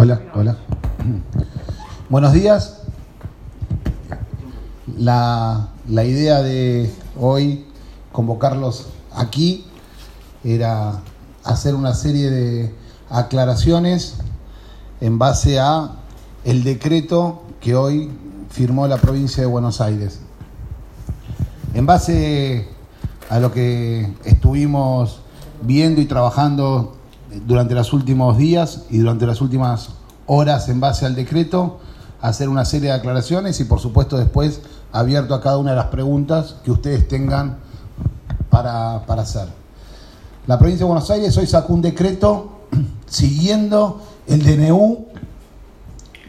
Hola, hola. Buenos días. La, la idea de hoy convocarlos aquí era hacer una serie de aclaraciones en base a el decreto que hoy firmó la provincia de Buenos Aires. En base a lo que estuvimos viendo y trabajando durante los últimos días y durante las últimas horas en base al decreto, hacer una serie de aclaraciones y por supuesto después abierto a cada una de las preguntas que ustedes tengan para, para hacer. La provincia de Buenos Aires hoy sacó un decreto siguiendo el DNU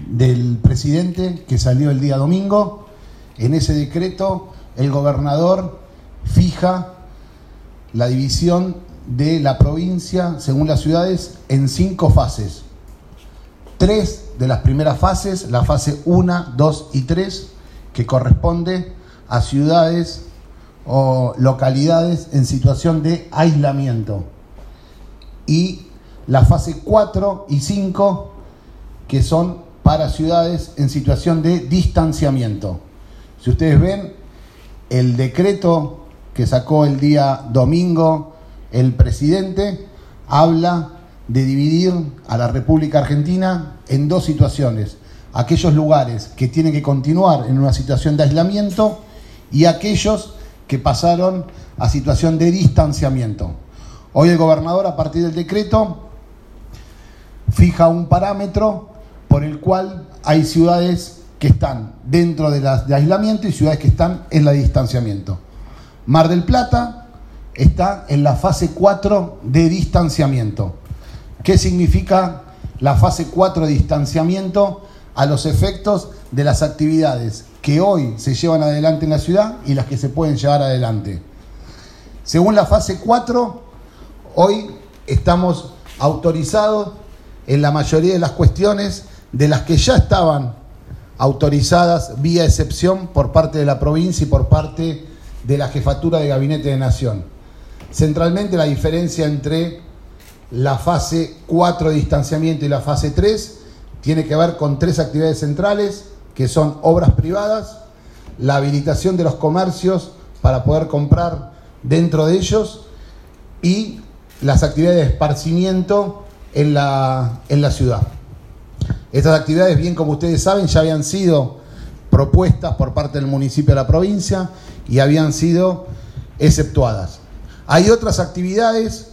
del presidente que salió el día domingo. En ese decreto el gobernador fija la división de la provincia según las ciudades en cinco fases. Tres de las primeras fases, la fase 1, 2 y 3, que corresponde a ciudades o localidades en situación de aislamiento. Y la fase 4 y 5, que son para ciudades en situación de distanciamiento. Si ustedes ven, el decreto que sacó el día domingo el presidente habla de dividir a la República Argentina en dos situaciones. Aquellos lugares que tienen que continuar en una situación de aislamiento y aquellos que pasaron a situación de distanciamiento. Hoy el gobernador, a partir del decreto, fija un parámetro por el cual hay ciudades que están dentro de, las, de aislamiento y ciudades que están en la distanciamiento. Mar del Plata está en la fase 4 de distanciamiento. ¿Qué significa la fase 4 de distanciamiento a los efectos de las actividades que hoy se llevan adelante en la ciudad y las que se pueden llevar adelante? Según la fase 4, hoy estamos autorizados en la mayoría de las cuestiones de las que ya estaban autorizadas vía excepción por parte de la provincia y por parte de la jefatura de gabinete de nación. Centralmente la diferencia entre la fase 4 de distanciamiento y la fase 3 tiene que ver con tres actividades centrales, que son obras privadas, la habilitación de los comercios para poder comprar dentro de ellos y las actividades de esparcimiento en la, en la ciudad. Estas actividades, bien como ustedes saben, ya habían sido propuestas por parte del municipio de la provincia y habían sido exceptuadas. Hay otras actividades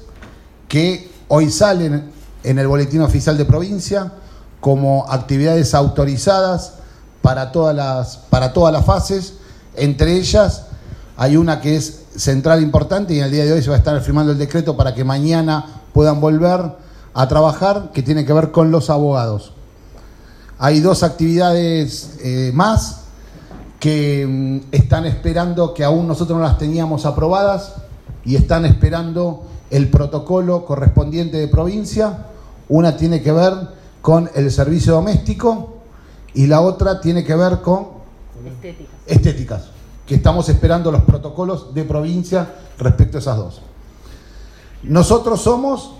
que hoy salen en el boletín oficial de provincia como actividades autorizadas para todas las, para todas las fases. Entre ellas hay una que es central importante y en el día de hoy se va a estar firmando el decreto para que mañana puedan volver a trabajar, que tiene que ver con los abogados. Hay dos actividades eh, más que mm, están esperando, que aún nosotros no las teníamos aprobadas y están esperando el protocolo correspondiente de provincia. Una tiene que ver con el servicio doméstico y la otra tiene que ver con estéticas, estéticas que estamos esperando los protocolos de provincia respecto a esas dos. Nosotros somos,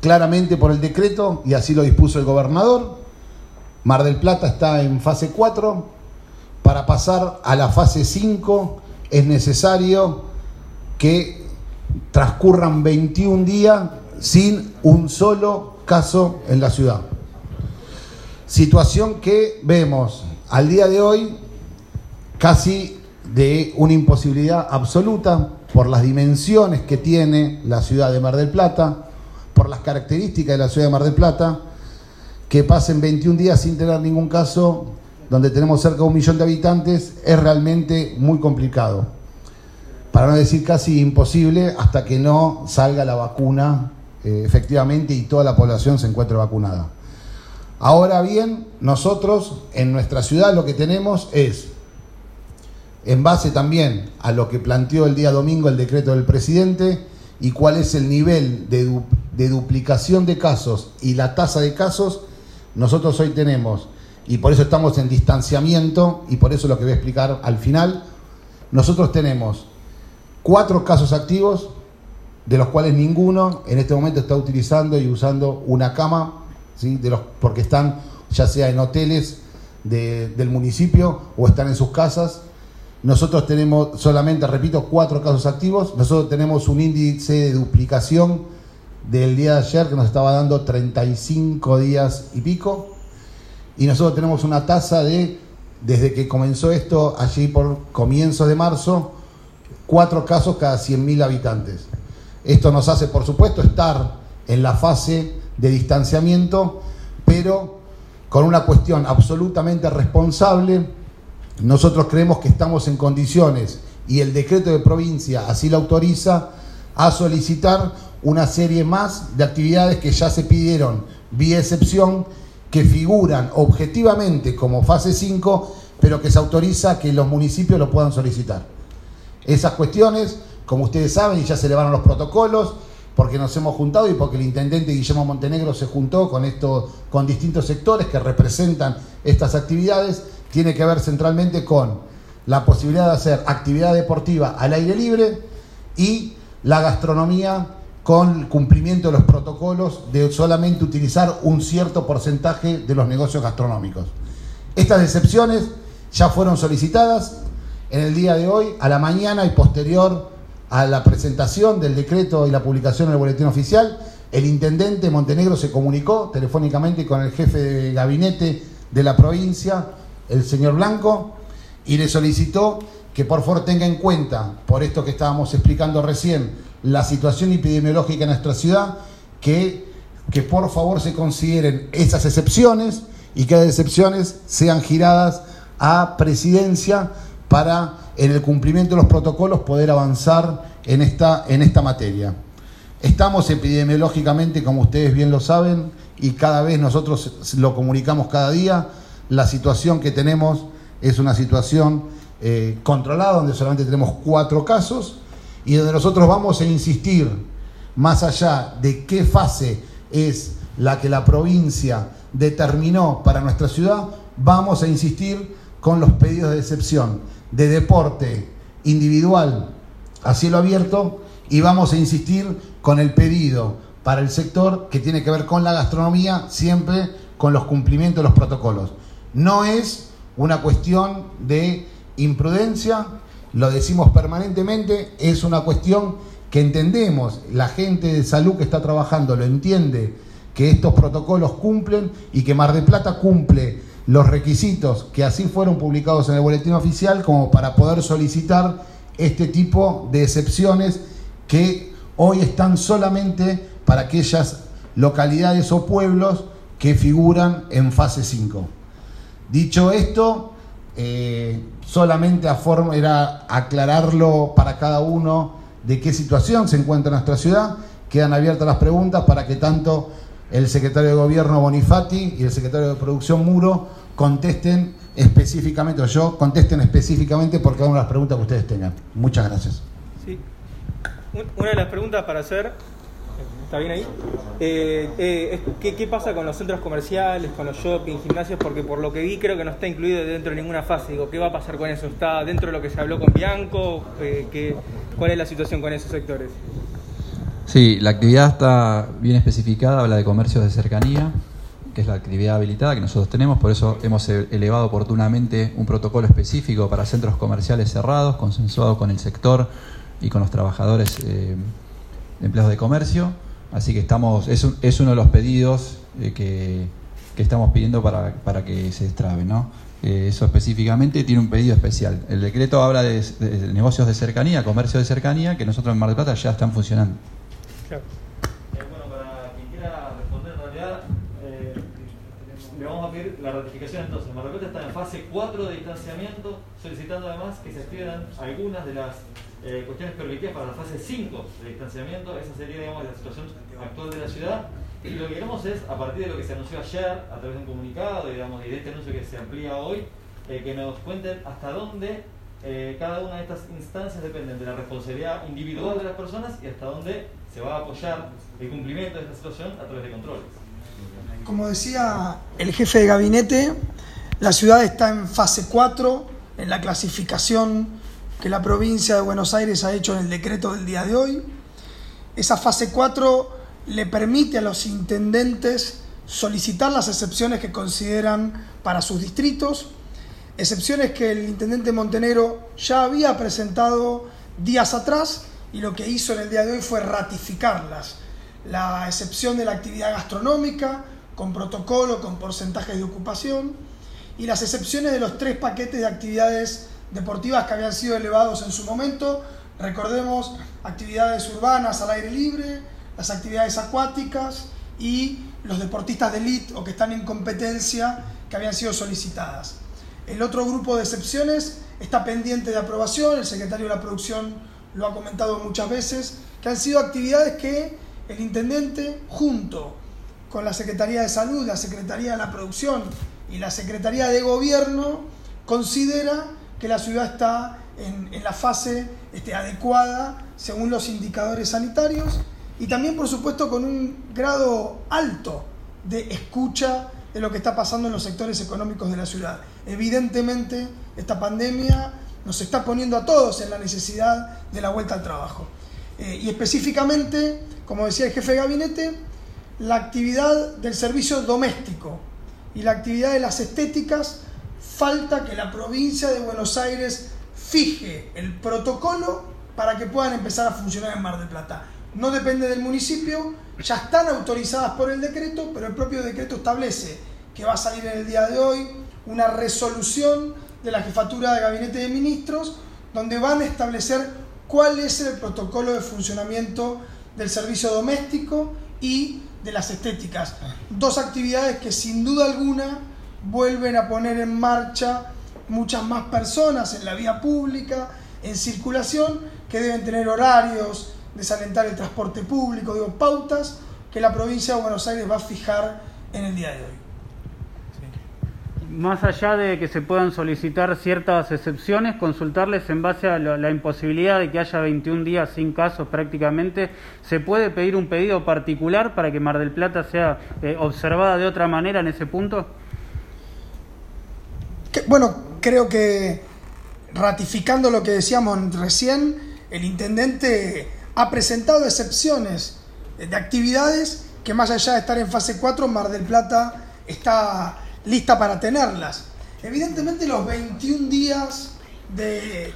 claramente por el decreto, y así lo dispuso el gobernador, Mar del Plata está en fase 4, para pasar a la fase 5 es necesario que transcurran 21 días sin un solo caso en la ciudad. Situación que vemos al día de hoy casi de una imposibilidad absoluta por las dimensiones que tiene la ciudad de Mar del Plata, por las características de la ciudad de Mar del Plata, que pasen 21 días sin tener ningún caso, donde tenemos cerca de un millón de habitantes, es realmente muy complicado. Para no decir casi imposible hasta que no salga la vacuna eh, efectivamente y toda la población se encuentre vacunada. Ahora bien, nosotros en nuestra ciudad lo que tenemos es, en base también a lo que planteó el día domingo el decreto del presidente y cuál es el nivel de, de duplicación de casos y la tasa de casos, nosotros hoy tenemos, y por eso estamos en distanciamiento, y por eso lo que voy a explicar al final, nosotros tenemos cuatro casos activos, de los cuales ninguno en este momento está utilizando y usando una cama ¿sí? de los, porque están ya sea en hoteles del municipio o están en sus casas. Nosotros tenemos solamente, repito, cuatro casos activos. Nosotros tenemos un índice de duplicación del día de ayer que nos estaba dando 35 días y pico. Y nosotros tenemos una tasa de, desde que comenzó esto, allí por comienzos de marzo, cuatro casos cada 100.000 habitantes. Esto nos hace, por supuesto, estar en la fase de distanciamiento, pero con una cuestión absolutamente responsable, nosotros creemos que estamos en condiciones, y el decreto de provincia así lo autoriza, a solicitar una serie más de actividades que ya se pidieron vía excepción, que figuran objetivamente como fase 5, pero que se autoriza que los municipios lo puedan solicitar. Esas cuestiones, como ustedes saben, y ya se elevaron los protocolos, porque nos hemos juntado y porque el intendente Guillermo Montenegro se juntó con, esto, con distintos sectores que representan estas actividades, tiene que ver centralmente con la posibilidad de hacer actividad deportiva al aire libre y la gastronomía con cumplimiento de los protocolos de solamente utilizar un cierto porcentaje de los negocios gastronómicos. Estas excepciones ya fueron solicitadas en el día de hoy, a la mañana y posterior a la presentación del decreto y la publicación en el boletín oficial. El intendente Montenegro se comunicó telefónicamente con el jefe de gabinete de la provincia, el señor Blanco, y le solicitó que por favor tenga en cuenta, por esto que estábamos explicando recién, la situación epidemiológica en nuestra ciudad, que, que por favor se consideren esas excepciones y que las excepciones sean giradas a presidencia para en el cumplimiento de los protocolos poder avanzar en esta, en esta materia. Estamos epidemiológicamente, como ustedes bien lo saben, y cada vez nosotros lo comunicamos cada día, la situación que tenemos es una situación eh, controlada, donde solamente tenemos cuatro casos, y donde nosotros vamos a insistir, más allá de qué fase es la que la provincia determinó para nuestra ciudad, vamos a insistir con los pedidos de excepción de deporte individual a cielo abierto y vamos a insistir con el pedido para el sector que tiene que ver con la gastronomía, siempre con los cumplimientos de los protocolos. No es una cuestión de imprudencia, lo decimos permanentemente, es una cuestión que entendemos, la gente de salud que está trabajando lo entiende, que estos protocolos cumplen y que Mar de Plata cumple los requisitos que así fueron publicados en el boletín oficial como para poder solicitar este tipo de excepciones que hoy están solamente para aquellas localidades o pueblos que figuran en fase 5. Dicho esto, eh, solamente a forma, era aclararlo para cada uno de qué situación se encuentra nuestra ciudad. Quedan abiertas las preguntas para que tanto el secretario de Gobierno Bonifati y el secretario de Producción Muro contesten específicamente, o yo contesten específicamente por cada una de las preguntas que ustedes tengan. Muchas gracias. Sí. Una de las preguntas para hacer, ¿está bien ahí? Eh, eh, ¿qué, pasa con los centros comerciales, con los shopping, gimnasios? Porque por lo que vi creo que no está incluido dentro de ninguna fase. Digo, ¿qué va a pasar con eso? ¿Está dentro de lo que se habló con Bianco? Eh, ¿qué, ¿Cuál es la situación con esos sectores? Sí, la actividad está bien especificada, habla de comercios de cercanía, que es la actividad habilitada que nosotros tenemos, por eso hemos e-, elevado oportunamente un protocolo específico para centros comerciales cerrados, consensuado con el sector y con los trabajadores eh, empleados de comercio. Así que estamos, es, es uno de los pedidos eh, que, que, estamos pidiendo para, para que se destrabe. ¿no? Eh, eso específicamente tiene un pedido especial. El decreto habla de, de, negocios de cercanía, comercio de cercanía, que nosotros en Mar del Plata ya están funcionando. Eh, bueno, para quien quiera responder en realidad, eh, le vamos a pedir la ratificación entonces. Mar del Plata está en fase 4 de distanciamiento, solicitando además que se activen algunas de las eh, cuestiones permitidas para la fase 5 de distanciamiento. Esa sería, digamos, la situación actual de la ciudad. Y lo que queremos es, a partir de lo que se anunció ayer, a través de un comunicado digamos, y de este anuncio que se amplía hoy, que nos cuenten hasta dónde cada una de estas instancias dependen de la responsabilidad individual de las personas y hasta dónde se va a apoyar el cumplimiento de esta situación a través de controles. Como decía el jefe de gabinete, la ciudad está en fase 4 en la clasificación que la provincia de Buenos Aires ha hecho en el decreto del día de hoy. Esa fase 4 le permite a los intendentes solicitar las excepciones que consideran para sus distritos, excepciones que el intendente Montenegro ya había presentado días atrás y lo que hizo en el día de hoy fue ratificarlas. La excepción de la actividad gastronómica, con protocolo, con porcentajes de ocupación, y las excepciones de los tres paquetes de actividades deportivas que habían sido elevados en su momento. Recordemos actividades urbanas al aire libre, las actividades acuáticas y los deportistas de elite o que están en competencia que habían sido solicitadas. El otro grupo de excepciones está pendiente de aprobación, el secretario de la producción lo ha comentado muchas veces, que han sido actividades que el intendente junto con la Secretaría de Salud, la Secretaría de la Producción y la Secretaría de Gobierno considera que la ciudad está en, la fase este, adecuada según los indicadores sanitarios y también por supuesto con un grado alto de escucha de lo que está pasando en los sectores económicos de la ciudad. Evidentemente esta pandemia nos está poniendo a todos en la necesidad de la vuelta al trabajo. Eh, y específicamente, como decía el jefe de gabinete, la actividad del servicio doméstico y la actividad de las estéticas, falta que la provincia de Buenos Aires fije el protocolo para que puedan empezar a funcionar en Mar del Plata. No depende del municipio, ya están autorizadas por el decreto, pero el propio decreto establece que va a salir en el día de hoy una resolución de la jefatura de gabinete de ministros donde van a establecer cuál es el protocolo de funcionamiento del servicio doméstico y de las estéticas. Dos actividades que sin duda alguna vuelven a poner en marcha muchas más personas en la vía pública, en circulación, que deben tener horarios, desalentar el transporte público, digo, pautas que la provincia de Buenos Aires va a fijar en el día de hoy más allá de que se puedan solicitar ciertas excepciones, consultarles en base a la, imposibilidad de que haya 21 días sin casos prácticamente, ¿se puede pedir un pedido particular para que Mar del Plata sea eh, observada de otra manera en ese punto? bueno, creo que ratificando lo que decíamos recién, el intendente ha presentado excepciones de actividades que más allá de estar en fase 4, Mar del Plata está lista para tenerlas. Evidentemente los 21 días de,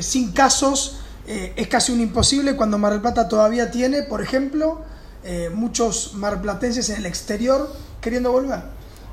sin casos eh, es casi un imposible cuando Mar del Plata todavía tiene, por ejemplo, eh, muchos marplatenses en el exterior queriendo volver.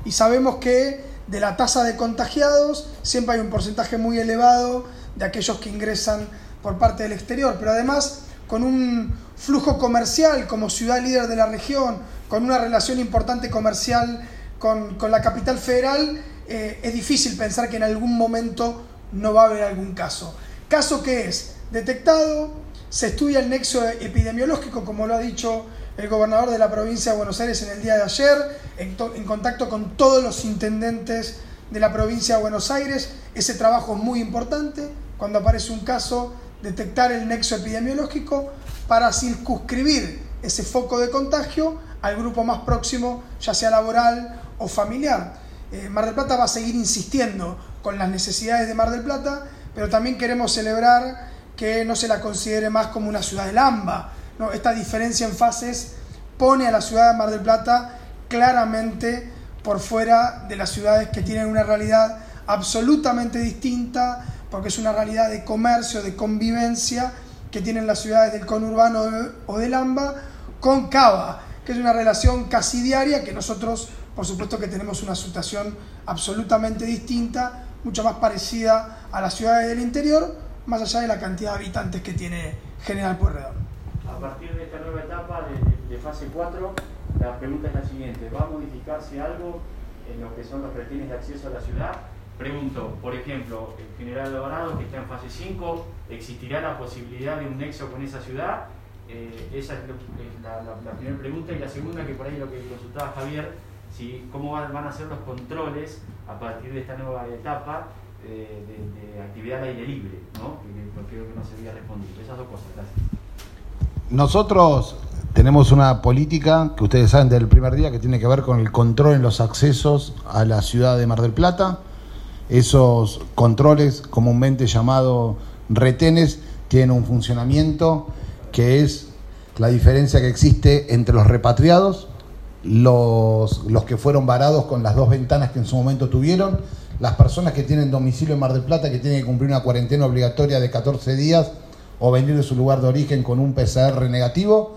Y sabemos que de la tasa de contagiados siempre hay un porcentaje muy elevado de aquellos que ingresan por parte del exterior, pero además con un flujo comercial como ciudad líder de la región, con una relación importante comercial con, la capital federal, eh, es difícil pensar que en algún momento no va a haber algún caso. Caso que es detectado, se estudia el nexo epidemiológico, como lo ha dicho el gobernador de la provincia de Buenos Aires en el día de ayer, en, en, contacto con todos los intendentes de la provincia de Buenos Aires. Ese trabajo es muy importante. Cuando aparece un caso, detectar el nexo epidemiológico para circunscribir ese foco de contagio al grupo más próximo, ya sea laboral o familiar. Eh, Mar del Plata va a seguir insistiendo con las necesidades de Mar del Plata, pero también queremos celebrar que no se la considere más como una ciudad de Lamba. ¿no? Esta diferencia en fases pone a la ciudad de Mar del Plata claramente por fuera de las ciudades que tienen una realidad absolutamente distinta, porque es una realidad de comercio, de convivencia que tienen las ciudades del conurbano o del AMBA con Cava, que es una relación casi diaria que nosotros por supuesto que tenemos una situación absolutamente distinta, mucho más parecida a las ciudades del interior, más allá de la cantidad de habitantes que tiene General Pueyrredón. A partir de esta nueva etapa de, fase 4, la pregunta es la siguiente, ¿va a modificarse algo en lo que son los retines de acceso a la ciudad? Pregunto, por ejemplo, el General Alvarado, que está en fase 5, ¿existirá la posibilidad de un nexo con esa ciudad? Eh, esa es la, la primera pregunta. Y la segunda, que por ahí lo que consultaba Javier, cómo van, a ser los controles a partir de esta nueva etapa eh, de, actividad al aire libre, ¿no? Que, creo que no se había respondido. Esas dos cosas. Nosotros tenemos una política que ustedes saben del primer día que tiene que ver con el control en los accesos a la ciudad de Mar del Plata. Esos controles, comúnmente llamados retenes, tienen un funcionamiento que es la diferencia que existe entre los repatriados los, los que fueron varados con las dos ventanas que en su momento tuvieron, las personas que tienen domicilio en Mar del Plata, que tienen que cumplir una cuarentena obligatoria de 14 días o venir de su lugar de origen con un PCR negativo,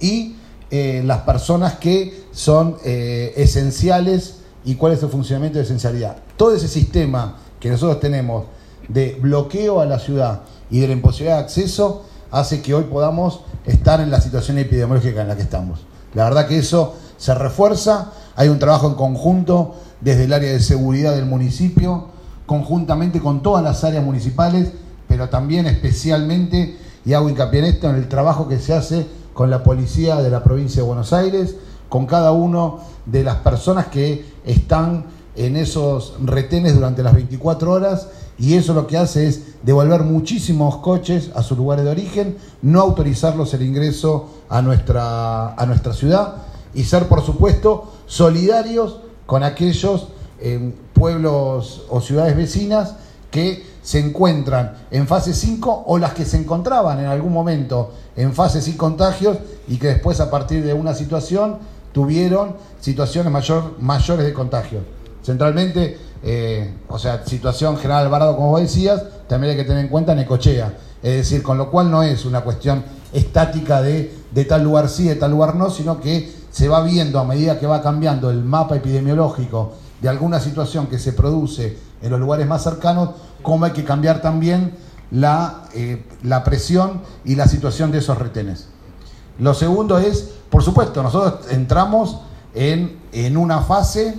y eh, las personas que son eh, esenciales y cuál es el funcionamiento de esencialidad. Todo ese sistema que nosotros tenemos de bloqueo a la ciudad y de la imposibilidad de acceso hace que hoy podamos estar en la situación epidemiológica en la que estamos. La verdad que eso se refuerza, hay un trabajo en conjunto desde el área de seguridad del municipio, conjuntamente con todas las áreas municipales, pero también especialmente, y hago hincapié en esto, en el trabajo que se hace con la policía de la provincia de Buenos Aires, con cada uno de las personas que están en esos retenes durante las 24 horas y eso lo que hace es devolver muchísimos coches a sus lugares de origen, no autorizarlos el ingreso a nuestra, a nuestra ciudad y ser, por supuesto, solidarios con aquellos eh, pueblos o ciudades vecinas que se encuentran en fase 5 o las que se encontraban en algún momento en fase sin contagios y que después a partir de una situación tuvieron situaciones mayor, mayores de contagio. Centralmente, eh, o sea, situación General Alvarado, como vos decías, también hay que tener en cuenta Necochea. Es decir, con lo cual no es una cuestión estática de, de tal lugar sí, de tal lugar no, sino que se va viendo a medida que va cambiando el mapa epidemiológico de alguna situación que se produce en los lugares más cercanos, cómo hay que cambiar también la, eh, la presión y la situación de esos retenes. Lo segundo es, por supuesto, nosotros entramos en, en una fase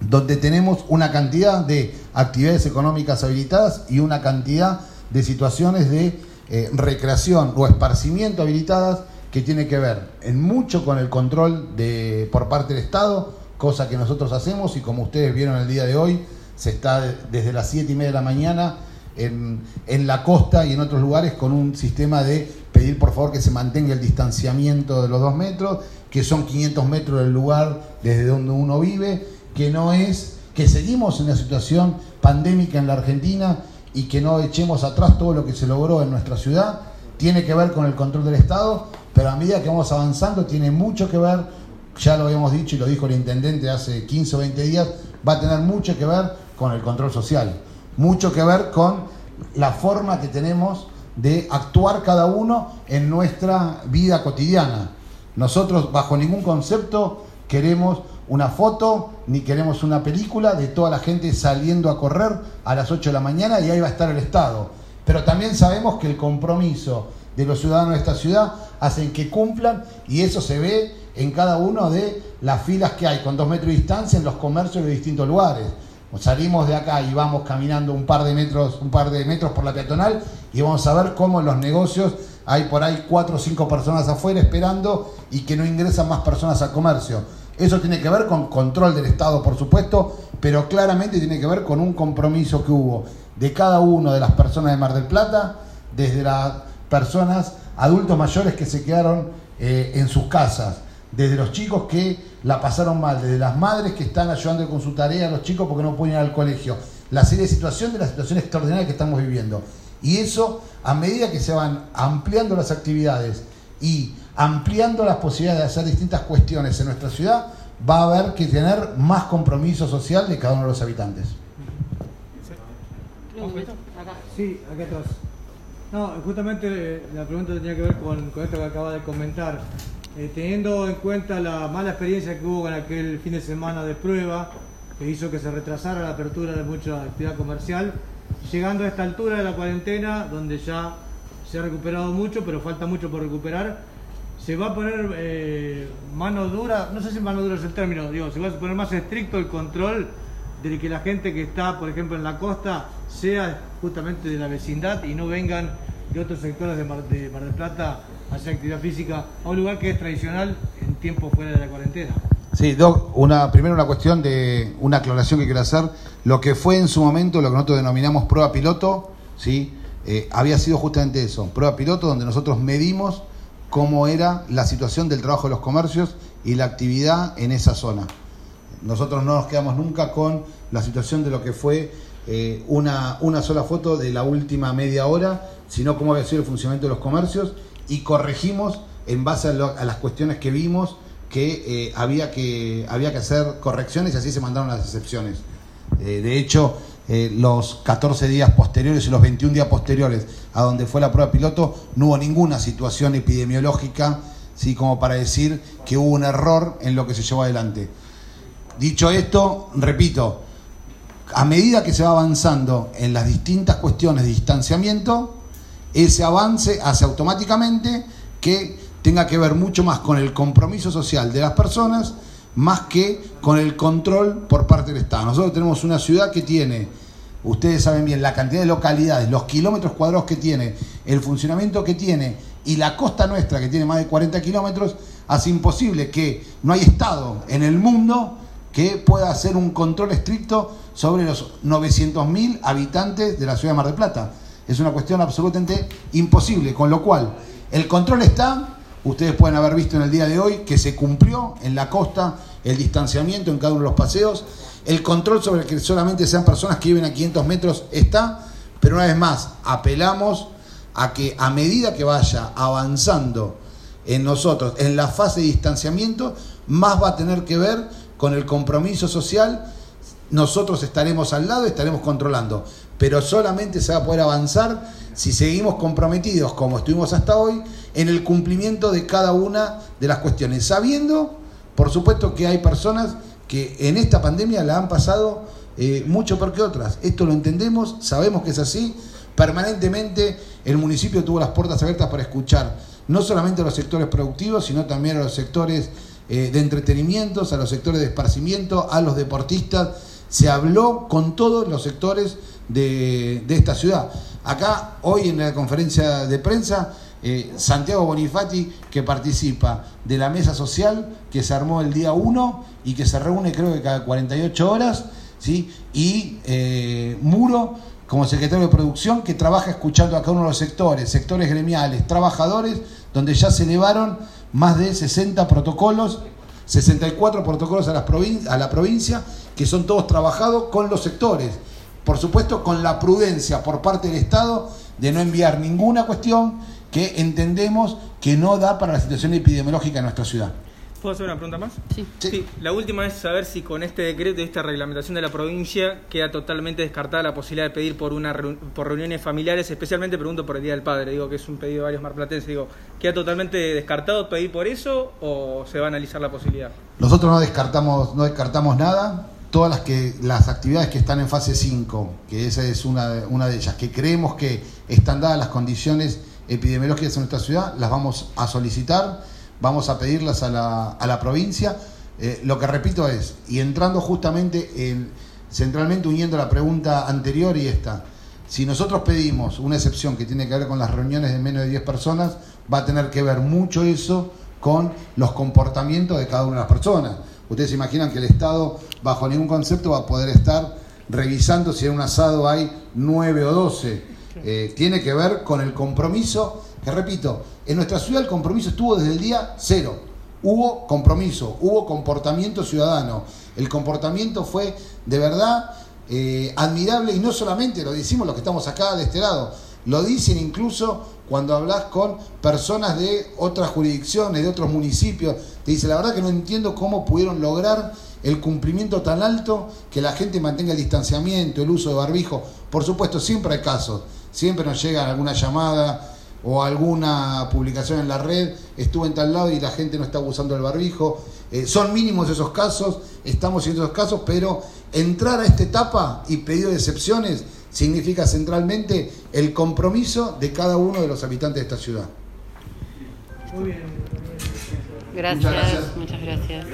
donde tenemos una cantidad de actividades económicas habilitadas y una cantidad de situaciones de eh, recreación o esparcimiento habilitadas que tiene que ver en mucho con el control de, por parte del Estado, cosa que nosotros hacemos y como ustedes vieron el día de hoy, se está desde las 7 y media de la mañana en, en, la costa y en otros lugares con un sistema de pedir por favor que se mantenga el distanciamiento de los dos metros, que son 500 metros del lugar desde donde uno vive, que no es, que seguimos en una situación pandémica en la Argentina y que no echemos atrás todo lo que se logró en nuestra ciudad, tiene que ver con el control del Estado, pero a medida que vamos avanzando tiene mucho que ver, ya lo habíamos dicho y lo dijo el intendente hace 15 o 20 días, va a tener mucho que ver con el control social, mucho que ver con la forma que tenemos de actuar cada uno en nuestra vida cotidiana. Nosotros bajo ningún concepto queremos una foto ni queremos una película de toda la gente saliendo a correr a las 8 de la mañana y ahí va a estar el Estado. Pero también sabemos que el compromiso de los ciudadanos de esta ciudad hacen que cumplan y eso se ve en cada uno de las filas que hay con dos metros de distancia en los comercios de distintos lugares. Salimos de acá y vamos caminando un par de metros, un par de metros por la peatonal y vamos a ver cómo en los negocios hay por ahí cuatro o cinco personas afuera esperando y que no ingresan más personas al comercio. Eso tiene que ver con control del Estado, por supuesto, pero claramente tiene que ver con un compromiso que hubo de cada una de las personas de Mar del Plata, desde las personas adultos mayores que se quedaron eh, en sus casas, desde los chicos que la pasaron mal, desde las madres que están ayudando con su tarea a los chicos porque no pueden ir al colegio, la serie de situaciones de la situación extraordinaria que estamos viviendo. Y eso, a medida que se van ampliando las actividades y ampliando las posibilidades de hacer distintas cuestiones en nuestra ciudad, va a haber que tener más compromiso social de cada uno de los habitantes. Sí, acá atrás. No, justamente la pregunta tenía que ver con, con esto que acaba de comentar. Eh, teniendo en cuenta la mala experiencia que hubo con aquel fin de semana de prueba, que hizo que se retrasara la apertura de mucha actividad comercial, llegando a esta altura de la cuarentena, donde ya se ha recuperado mucho, pero falta mucho por recuperar, se va a poner eh, mano dura, no sé si mano dura es el término, digo, se va a poner más estricto el control de que la gente que está, por ejemplo, en la costa, sea justamente de la vecindad y no vengan de otros sectores de Mar, de del Plata a hacer actividad física a un lugar que es tradicional en tiempo fuera de la cuarentena. Sí, Doc, una, primero una cuestión de una aclaración que quiero hacer. Lo que fue en su momento, lo que nosotros denominamos prueba piloto, ¿sí? Eh, había sido justamente eso, prueba piloto donde nosotros medimos cómo era la situación del trabajo de los comercios y la actividad en esa zona. Nosotros no nos quedamos nunca con la situación de lo que fue eh, una, una sola foto de la última media hora, sino cómo había sido el funcionamiento de los comercios y corregimos en base a, lo, a las cuestiones que vimos que, eh, había que había que hacer correcciones y así se mandaron las excepciones. Eh, de hecho, los 14 días posteriores y los 21 días posteriores a donde fue la prueba piloto, no hubo ninguna situación epidemiológica, ¿sí? como para decir que hubo un error en lo que se llevó adelante. Dicho esto, repito, a medida que se va avanzando en las distintas cuestiones de distanciamiento, ese avance hace automáticamente que tenga que ver mucho más con el compromiso social de las personas, más que con el control por parte del Estado. Nosotros tenemos una ciudad que tiene, ustedes saben bien, la cantidad de localidades, los kilómetros cuadrados que tiene, el funcionamiento que tiene y la costa nuestra que tiene más de 40 kilómetros, hace imposible que no hay Estado en el mundo que pueda hacer un control estricto sobre los 900.000 habitantes de la ciudad de Mar del Plata. Es una cuestión absolutamente imposible, con lo cual el control está, ustedes pueden haber visto en el día de hoy que se cumplió en la costa el distanciamiento en cada uno de los paseos, el control sobre que solamente sean personas que viven a 500 metros está, pero una vez más, apelamos a que a medida que vaya avanzando en nosotros, en la fase de distanciamiento, más va a tener que ver con el compromiso social, nosotros estaremos al lado, estaremos controlando, pero solamente se va a poder avanzar si seguimos comprometidos, como estuvimos hasta hoy, en el cumplimiento de cada una de las cuestiones, sabiendo, por supuesto, que hay personas que en esta pandemia la han pasado eh, mucho peor que otras. Esto lo entendemos, sabemos que es así. Permanentemente el municipio tuvo las puertas abiertas para escuchar no solamente a los sectores productivos, sino también a los sectores eh, de entretenimientos, a los sectores de esparcimiento, a los deportistas. Se habló con todos los sectores de, esta ciudad. Acá, hoy en la conferencia de prensa, eh, Santiago Bonifati, que participa de la mesa social que se armó el día 1 y que se reúne creo que cada 48 horas, ¿sí? y eh, Muro como secretario de producción que trabaja escuchando a cada uno de los sectores, sectores gremiales, trabajadores, donde ya se elevaron más de 60 protocolos, 64 protocolos a, las a la provincia, que son todos trabajados con los sectores. Por supuesto, con la prudencia por parte del Estado de no enviar ninguna cuestión que entendemos que no da para la situación epidemiológica en nuestra ciudad. ¿Puedo hacer una pregunta más? Sí. sí. La última es saber si con este decreto y esta reglamentación de la provincia queda totalmente descartada la posibilidad de pedir por una por reuniones familiares, especialmente pregunto por el Día del Padre, digo que es un pedido de varios marplatenses, digo, ¿queda totalmente descartado pedir por eso o se va a analizar la posibilidad? Nosotros no descartamos, no descartamos nada, todas las que las actividades que están en fase 5, que esa es una, una de ellas, que creemos que están dadas las condiciones epidemiológicas en nuestra ciudad, las vamos a solicitar vamos a pedirlas a la, a la provincia. Eh, lo que repito es, y entrando justamente en, centralmente uniendo la pregunta anterior y esta, si nosotros pedimos una excepción que tiene que ver con las reuniones de menos de 10 personas, va a tener que ver mucho eso con los comportamientos de cada una de las personas. Ustedes se imaginan que el Estado, bajo ningún concepto, va a poder estar revisando si en un asado hay 9 o 12. Eh, tiene que ver con el compromiso que repito, en nuestra ciudad el compromiso estuvo desde el día cero. Hubo compromiso, hubo comportamiento ciudadano. El comportamiento fue de verdad eh, admirable y no solamente lo decimos los que estamos acá de este lado, lo dicen incluso cuando hablas con personas de otras jurisdicciones, de otros municipios. Te dice, la verdad que no entiendo cómo pudieron lograr el cumplimiento tan alto que la gente mantenga el distanciamiento, el uso de barbijo. Por supuesto, siempre hay casos, siempre nos llega alguna llamada o alguna publicación en la red, estuve en tal lado y la gente no está usando el barbijo. Eh, son mínimos esos casos, estamos en esos casos, pero entrar a esta etapa y pedido de excepciones significa centralmente el compromiso de cada uno de los habitantes de esta ciudad. Muy bien. Gracias, muchas gracias. Muchas gracias.